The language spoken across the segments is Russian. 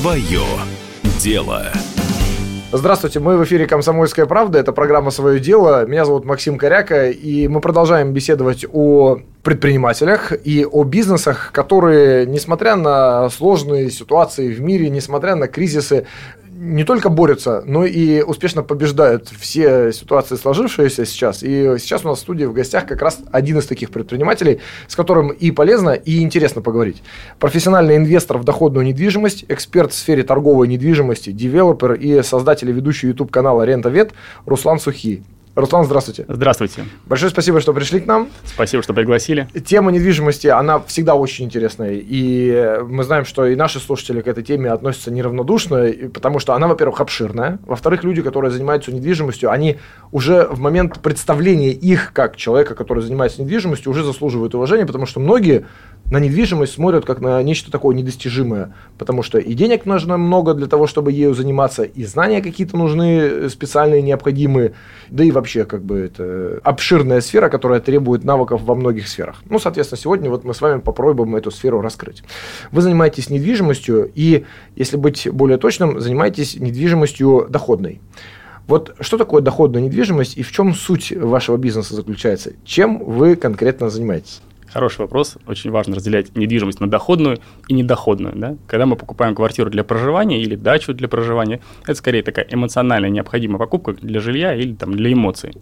Свое дело. Здравствуйте, мы в эфире «Комсомольская правда», это программа «Свое дело». Меня зовут Максим Коряка, и мы продолжаем беседовать о предпринимателях и о бизнесах, которые, несмотря на сложные ситуации в мире, несмотря на кризисы, не только борются, но и успешно побеждают все ситуации, сложившиеся сейчас. И сейчас у нас в студии в гостях как раз один из таких предпринимателей, с которым и полезно, и интересно поговорить. Профессиональный инвестор в доходную недвижимость, эксперт в сфере торговой недвижимости, девелопер и создатель и ведущий YouTube-канала «Рентовед» Руслан Сухий. Руслан, здравствуйте. Здравствуйте. Большое спасибо, что пришли к нам. Спасибо, что пригласили. Тема недвижимости, она всегда очень интересная. И мы знаем, что и наши слушатели к этой теме относятся неравнодушно, потому что она, во-первых, обширная. Во-вторых, люди, которые занимаются недвижимостью, они уже в момент представления их как человека, который занимается недвижимостью, уже заслуживают уважения, потому что многие на недвижимость смотрят как на нечто такое недостижимое, потому что и денег нужно много для того, чтобы ею заниматься, и знания какие-то нужны специальные, необходимые, да и вообще как бы это обширная сфера, которая требует навыков во многих сферах. Ну, соответственно, сегодня вот мы с вами попробуем эту сферу раскрыть. Вы занимаетесь недвижимостью и, если быть более точным, занимаетесь недвижимостью доходной. Вот что такое доходная недвижимость и в чем суть вашего бизнеса заключается? Чем вы конкретно занимаетесь? Хороший вопрос. Очень важно разделять недвижимость на доходную и недоходную. Да? Когда мы покупаем квартиру для проживания или дачу для проживания, это скорее такая эмоциональная необходимая покупка для жилья или там, для эмоций.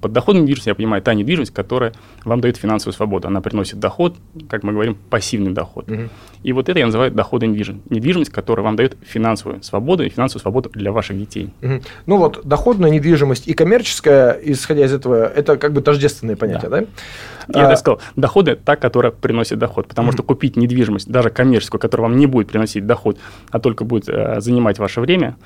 Под доходной недвижимостью я понимаю та недвижимость, которая вам дает финансовую свободу. Она приносит доход, как мы говорим, пассивный доход. Угу. И вот это я называю доходной недвижимость. Недвижимость, которая вам дает финансовую свободу и финансовую свободу для ваших детей. Угу. Ну вот, доходная недвижимость и коммерческая, исходя из этого, это как бы тождественные понятия, да? да? Я а... так сказал, доходы та, которая приносит доход. Потому mm-hmm. что купить недвижимость, даже коммерческую, которая вам не будет приносить доход, а только будет э, занимать ваше время,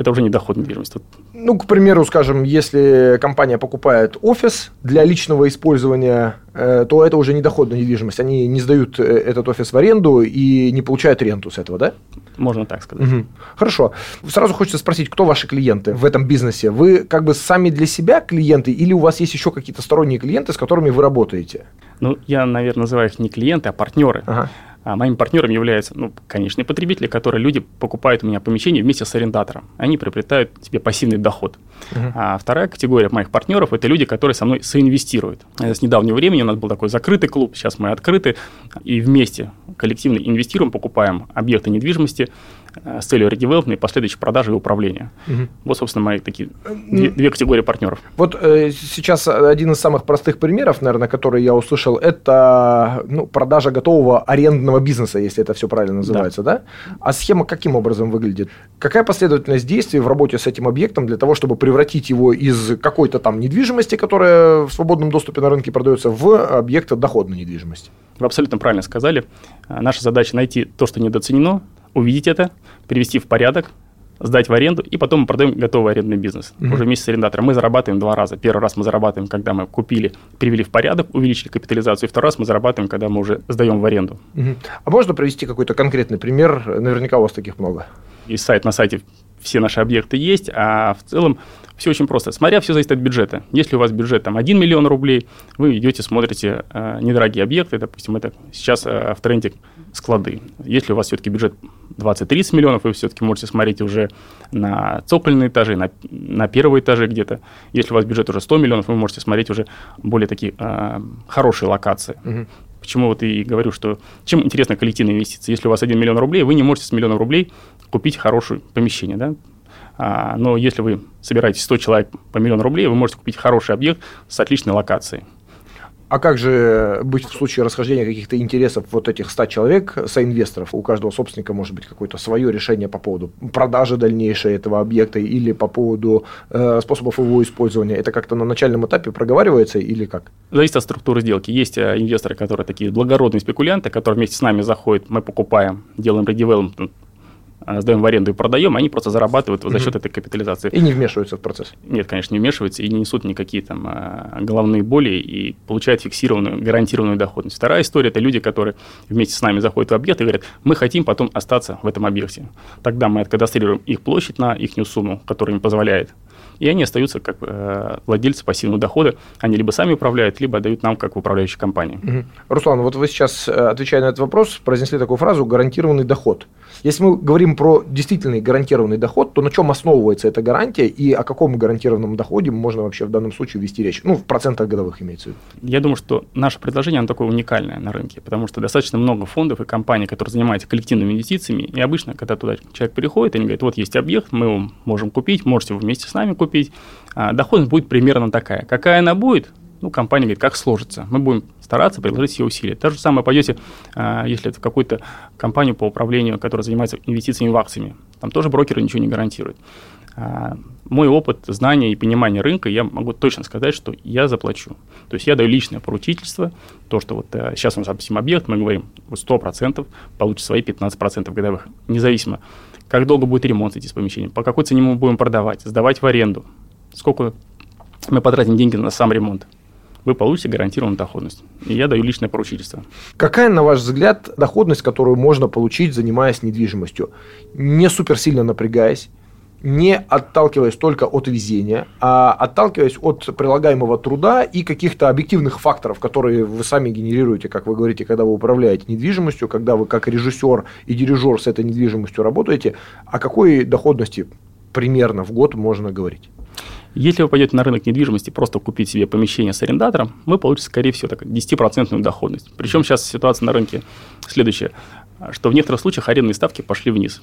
это уже не доход недвижимости. Ну, к примеру, скажем, если компания покупает офис для личного использования, э, то это уже не доходная недвижимость. Они не сдают э, этот офис в аренду и не получают ренту с этого, да? Можно так сказать. Угу. Хорошо. Сразу хочется спросить, кто ваши клиенты в этом бизнесе? Вы как бы сами для себя клиенты или у вас есть еще какие-то сторонние клиенты, с которыми вы работаете? Ну, я, наверное, называю их не клиенты, а партнеры. Ага. А моим партнером являются, ну, конечные потребители, которые люди покупают у меня помещение вместе с арендатором. Они приобретают себе пассивный доход. Uh-huh. А вторая категория моих партнеров – это люди, которые со мной соинвестируют. С недавнего времени у нас был такой закрытый клуб, сейчас мы открыты, и вместе коллективно инвестируем, покупаем объекты недвижимости, Э, с целью редевелопмента и последующей продажи и управления. Угу. Вот, собственно, мои такие две, две категории партнеров. Вот э, сейчас один из самых простых примеров, наверное, который я услышал, это ну, продажа готового арендного бизнеса, если это все правильно называется, да. да? А схема каким образом выглядит? Какая последовательность действий в работе с этим объектом для того, чтобы превратить его из какой-то там недвижимости, которая в свободном доступе на рынке продается, в объект доходной недвижимости? Вы абсолютно правильно сказали. Наша задача найти то, что недооценено, увидеть это, привести в порядок, сдать в аренду, и потом мы продаем готовый арендный бизнес. Mm-hmm. Уже вместе с арендатором. Мы зарабатываем два раза. Первый раз мы зарабатываем, когда мы купили, привели в порядок, увеличили капитализацию. И второй раз мы зарабатываем, когда мы уже сдаем в аренду. Mm-hmm. А можно привести какой-то конкретный пример? Наверняка у вас таких много. И сайт на сайте все наши объекты есть, а в целом все очень просто. Смотря, все зависит от бюджета. Если у вас бюджет там 1 миллион рублей, вы идете, смотрите э, недорогие объекты, допустим, это сейчас э, в тренде склады. Если у вас все-таки бюджет 20-30 миллионов, вы все-таки можете смотреть уже на цокольные этажи, на, на первые этажи где-то. Если у вас бюджет уже 100 миллионов, вы можете смотреть уже более такие э, хорошие локации. Угу. Почему вот и говорю, что чем интересна коллективная инвестиция? Если у вас 1 миллион рублей, вы не можете с миллиона рублей купить хорошее помещение, да? А, но если вы собираете 100 человек по миллиону рублей, вы можете купить хороший объект с отличной локацией. А как же быть в случае расхождения каких-то интересов вот этих 100 человек, соинвесторов? У каждого собственника может быть какое-то свое решение по поводу продажи дальнейшей этого объекта или по поводу э, способов его использования. Это как-то на начальном этапе проговаривается или как? Зависит от структуры сделки. Есть э, инвесторы, которые такие благородные спекулянты, которые вместе с нами заходят, мы покупаем, делаем редевелопмент, сдаем в аренду и продаем, они просто зарабатывают за счет этой капитализации. И не вмешиваются в процесс? Нет, конечно, не вмешиваются и не несут никакие там а, головные боли и получают фиксированную, гарантированную доходность. Вторая история – это люди, которые вместе с нами заходят в объект и говорят, мы хотим потом остаться в этом объекте. Тогда мы откадастрируем их площадь на их сумму, которая им позволяет и они остаются как э, владельцы пассивного дохода. Они либо сами управляют, либо отдают нам как управляющей компании. Угу. Руслан, вот вы сейчас, э, отвечая на этот вопрос, произнесли такую фразу «гарантированный доход». Если мы говорим про действительный гарантированный доход, то на чем основывается эта гарантия и о каком гарантированном доходе можно вообще в данном случае вести речь? Ну, в процентах годовых имеется в виду. Я думаю, что наше предложение, оно такое уникальное на рынке, потому что достаточно много фондов и компаний, которые занимаются коллективными инвестициями, и обычно, когда туда человек приходит, они говорят, вот есть объект, мы его можем купить, можете вместе с нами купить. А доходность будет примерно такая. Какая она будет, ну, компания говорит, как сложится. Мы будем стараться приложить все усилия. То же самое пойдете, а, если это в какую-то компанию по управлению, которая занимается инвестициями в акциями. Там тоже брокеры ничего не гарантируют. А, мой опыт, знания и понимание рынка, я могу точно сказать, что я заплачу. То есть я даю личное поручительство, то, что вот сейчас у нас, допустим, объект, мы говорим, вы 100% получите свои 15% годовых, независимо, как долго будет ремонт этих помещений, по какой цене мы будем продавать, сдавать в аренду, сколько мы потратим деньги на сам ремонт вы получите гарантированную доходность. И я даю личное поручительство. Какая, на ваш взгляд, доходность, которую можно получить, занимаясь недвижимостью, не супер сильно напрягаясь, не отталкиваясь только от везения, а отталкиваясь от прилагаемого труда и каких-то объективных факторов, которые вы сами генерируете, как вы говорите, когда вы управляете недвижимостью, когда вы как режиссер и дирижер с этой недвижимостью работаете, о какой доходности примерно в год можно говорить? Если вы пойдете на рынок недвижимости просто купить себе помещение с арендатором, вы получите, скорее всего, так, 10% доходность. Причем сейчас ситуация на рынке следующая, что в некоторых случаях арендные ставки пошли вниз,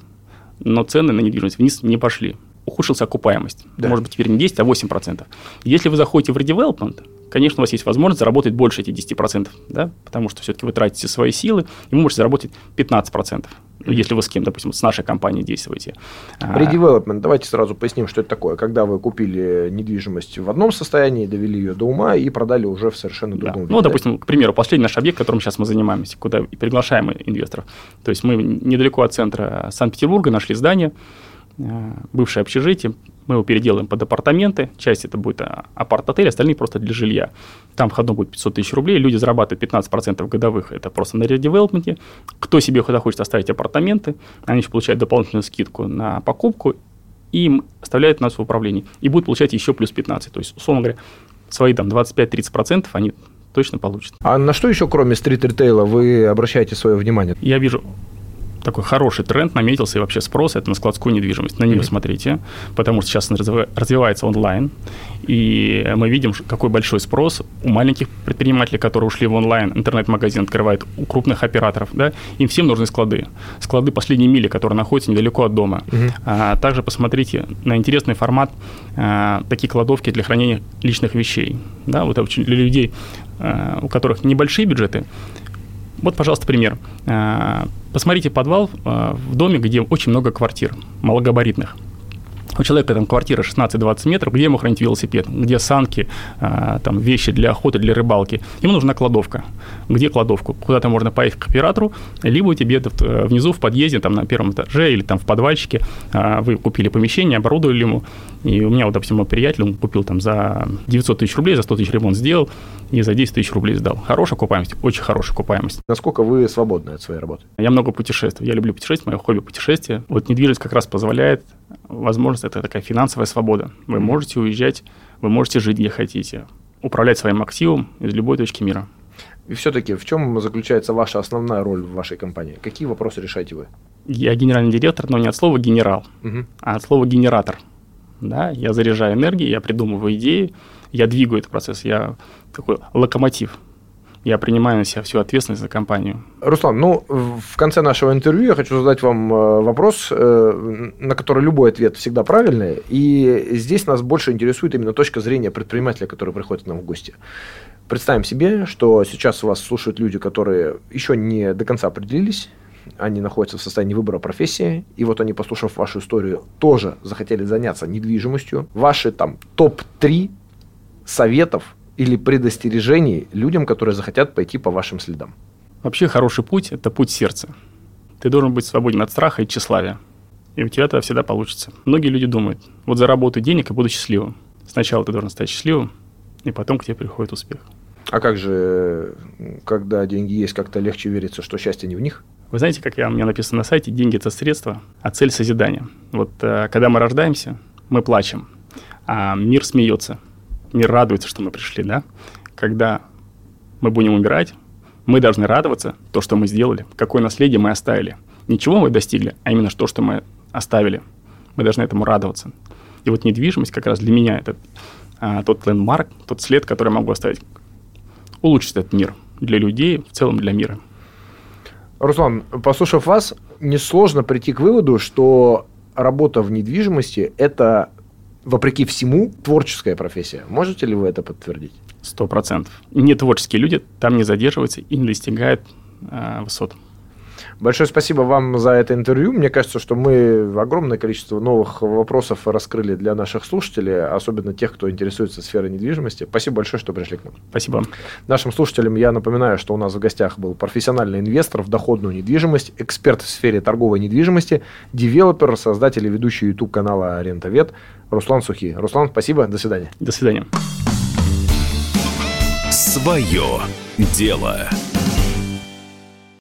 но цены на недвижимость вниз не пошли. Ухудшилась окупаемость. Да. Может быть, теперь не 10, а 8%. Если вы заходите в редевелопмент, конечно, у вас есть возможность заработать больше этих 10%, да, потому что все-таки вы тратите свои силы, и вы можете заработать 15%, ну, если вы с кем, допустим, с нашей компанией действуете. Редевелопмент, давайте сразу поясним, что это такое. Когда вы купили недвижимость в одном состоянии, довели ее до ума и продали уже в совершенно другом да. виде. Ну, допустим, к примеру, последний наш объект, которым сейчас мы занимаемся, куда приглашаем инвесторов. То есть мы недалеко от центра Санкт-Петербурга нашли здание, бывшее общежитие, мы его переделаем под апартаменты, часть это будет а, апарт-отель, остальные просто для жилья. Там входной будет 500 тысяч рублей, люди зарабатывают 15% годовых, это просто на редевелопменте. Кто себе хочет оставить апартаменты, они еще получают дополнительную скидку на покупку, и им оставляют нас в управлении. И будут получать еще плюс 15. То есть, условно говоря, свои там 25-30% они точно получат. А на что еще, кроме стрит-ритейла, вы обращаете свое внимание? Я вижу такой хороший тренд наметился и вообще спрос это на складскую недвижимость. На нее mm-hmm. смотрите, потому что сейчас развивается онлайн, и мы видим, какой большой спрос у маленьких предпринимателей, которые ушли в онлайн, интернет-магазин открывает, у крупных операторов, да, им всем нужны склады. Склады последней мили, которые находятся недалеко от дома. Mm-hmm. А, также посмотрите на интересный формат а, такие кладовки для хранения личных вещей. Да, вот для людей, а, у которых небольшие бюджеты, вот, пожалуйста, пример. А, посмотрите подвал а, в доме, где очень много квартир малогабаритных у человека там квартира 16-20 метров, где ему хранить велосипед, где санки, а, там вещи для охоты, для рыбалки. Ему нужна кладовка. Где кладовку? Куда-то можно поехать к оператору, либо у тебя э, внизу в подъезде, там на первом этаже или там в подвальчике а, вы купили помещение, оборудовали ему. И у меня вот, допустим, мой приятель, он купил там за 900 тысяч рублей, за 100 тысяч ремонт сделал и за 10 тысяч рублей сдал. Хорошая окупаемость, очень хорошая окупаемость. Насколько вы свободны от своей работы? Я много путешествую. Я люблю путешествовать, мое хобби путешествия. Вот недвижимость как раз позволяет возможность, это такая финансовая свобода. Вы можете уезжать, вы можете жить где хотите, управлять своим активом из любой точки мира. И все-таки в чем заключается ваша основная роль в вашей компании? Какие вопросы решаете вы? Я генеральный директор, но не от слова генерал, угу. а от слова генератор. Да, я заряжаю энергией, я придумываю идеи, я двигаю этот процесс, я такой локомотив я принимаю на себя всю ответственность за компанию. Руслан, ну, в конце нашего интервью я хочу задать вам э, вопрос, э, на который любой ответ всегда правильный. И здесь нас больше интересует именно точка зрения предпринимателя, который приходит к нам в гости. Представим себе, что сейчас вас слушают люди, которые еще не до конца определились, они находятся в состоянии выбора профессии, и вот они, послушав вашу историю, тоже захотели заняться недвижимостью. Ваши там топ-3 советов или предостережений людям, которые захотят пойти по вашим следам? Вообще хороший путь – это путь сердца. Ты должен быть свободен от страха и тщеславия. И у тебя это всегда получится. Многие люди думают, вот заработаю денег и буду счастливым. Сначала ты должен стать счастливым, и потом к тебе приходит успех. А как же, когда деньги есть, как-то легче верится, что счастье не в них? Вы знаете, как я, у меня написано на сайте, деньги – это средство, а цель – созидание. Вот э, когда мы рождаемся, мы плачем. А мир смеется, мир радуется, что мы пришли, да? Когда мы будем умирать, мы должны радоваться то, что мы сделали, какое наследие мы оставили. Ничего мы достигли, а именно то, что мы оставили. Мы должны этому радоваться. И вот недвижимость как раз для меня это а, тот лендмарк, тот след, который я могу оставить, улучшить этот мир для людей, в целом для мира. Руслан, послушав вас, несложно прийти к выводу, что работа в недвижимости – это, вопреки всему, творческая профессия. Можете ли вы это подтвердить? Сто процентов. Не творческие люди там не задерживаются и не достигают э, высот. Большое спасибо вам за это интервью. Мне кажется, что мы огромное количество новых вопросов раскрыли для наших слушателей, особенно тех, кто интересуется сферой недвижимости. Спасибо большое, что пришли к нам. Спасибо. Нашим слушателям я напоминаю, что у нас в гостях был профессиональный инвестор в доходную недвижимость, эксперт в сфере торговой недвижимости, девелопер, создатель и ведущий YouTube канала Арендовед Руслан Сухи. Руслан, спасибо, до свидания. До свидания. Свое дело.